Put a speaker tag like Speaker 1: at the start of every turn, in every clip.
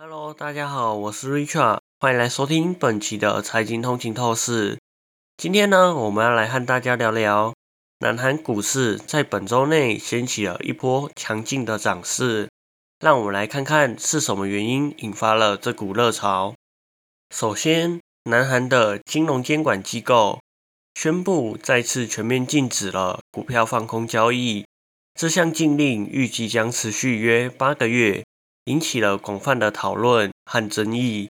Speaker 1: Hello，大家好，我是 Richard，欢迎来收听本期的财经通勤透视。今天呢，我们要来和大家聊聊南韩股市在本周内掀起了一波强劲的涨势。让我们来看看是什么原因引发了这股热潮。首先，南韩的金融监管机构宣布再次全面禁止了股票放空交易。这项禁令预计将持续约八个月。引起了广泛的讨论和争议。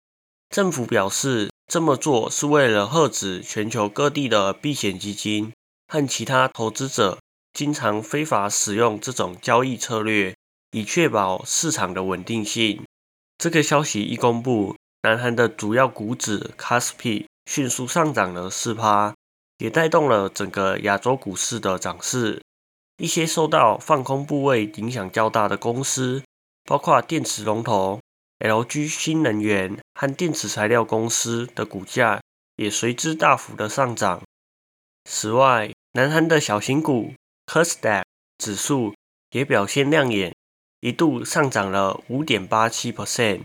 Speaker 1: 政府表示，这么做是为了遏止全球各地的避险基金和其他投资者经常非法使用这种交易策略，以确保市场的稳定性。这个消息一公布，南韩的主要股指 KOSPI 迅速上涨了四趴，也带动了整个亚洲股市的涨势。一些受到放空部位影响较大的公司。包括电池龙头 LG 新能源和电池材料公司的股价也随之大幅的上涨。此外，南韩的小型股 KOSDAQ 指数也表现亮眼，一度上涨了五点八七 percent。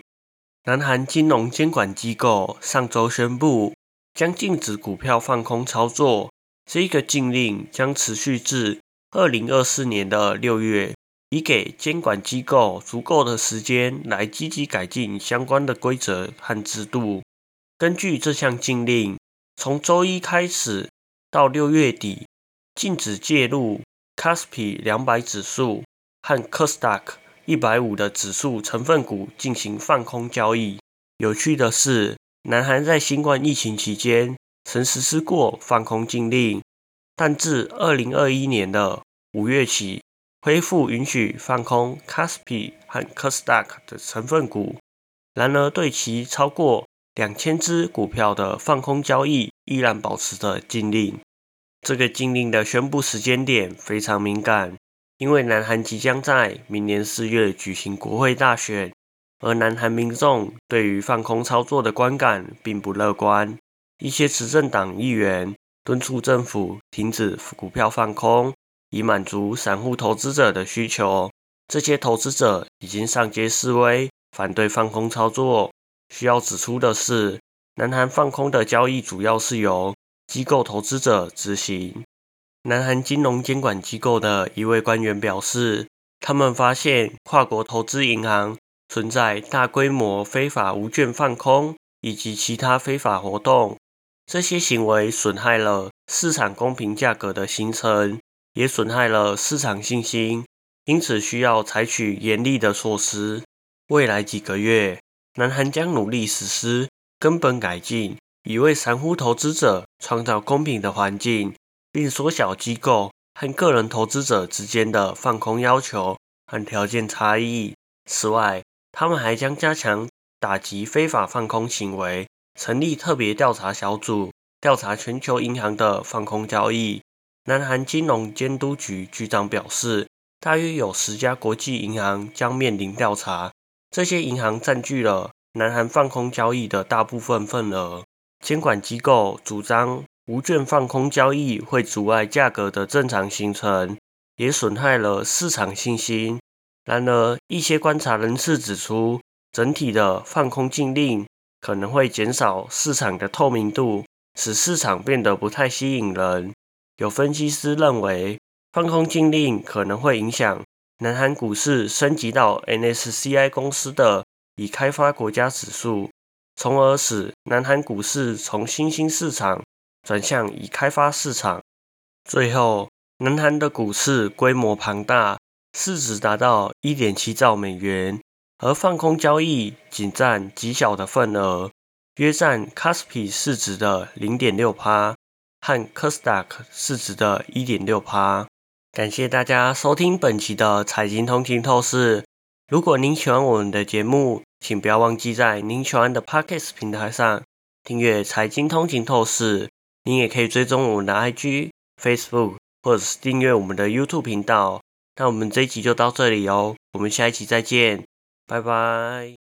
Speaker 1: 南韩金融监管机构上周宣布，将禁止股票放空操作，这个禁令将持续至二零二四年的六月。以给监管机构足够的时间来积极改进相关的规则和制度。根据这项禁令，从周一开始到六月底，禁止介入 c a s p i 两百指数和 KOSDAQ 一百五的指数成分股进行放空交易。有趣的是，南韩在新冠疫情期间曾实施过放空禁令，但自二零二一年的五月起。恢复允许放空 c a s p i 和 KOSDAQ 的成分股，然而对其超过两千只股票的放空交易依然保持着禁令。这个禁令的宣布时间点非常敏感，因为南韩即将在明年四月举行国会大选，而南韩民众对于放空操作的观感并不乐观。一些执政党议员敦促政府停止股票放空。以满足散户投资者的需求，这些投资者已经上街示威，反对放空操作。需要指出的是，南韩放空的交易主要是由机构投资者执行。南韩金融监管机构的一位官员表示，他们发现跨国投资银行存在大规模非法无券放空以及其他非法活动，这些行为损害了市场公平价格的形成。也损害了市场信心，因此需要采取严厉的措施。未来几个月，南韩将努力实施根本改进，以为散户投资者创造公平的环境，并缩小机构和个人投资者之间的放空要求和条件差异。此外，他们还将加强打击非法放空行为，成立特别调查小组，调查全球银行的放空交易。南韩金融监督局局长表示，大约有十家国际银行将面临调查。这些银行占据了南韩放空交易的大部分份额。监管机构主张无券放空交易会阻碍价格的正常形成，也损害了市场信心。然而，一些观察人士指出，整体的放空禁令可能会减少市场的透明度，使市场变得不太吸引人。有分析师认为，放空禁令可能会影响南韩股市升级到 NSCI 公司的已开发国家指数，从而使南韩股市从新兴市场转向已开发市场。最后，南韩的股市规模庞大，市值达到1.7兆美元，而放空交易仅占极小的份额，约占 c a s p i 市值的0.6%。和 KOSDAQ 市值的一点六趴。感谢大家收听本期的财经通勤透视。如果您喜欢我们的节目，请不要忘记在您喜欢的 Podcast 平台上订阅财经通勤透视。您也可以追踪我们的 IG、Facebook，或者是订阅我们的 YouTube 频道。那我们这一集就到这里哦，我们下一期再见，拜拜。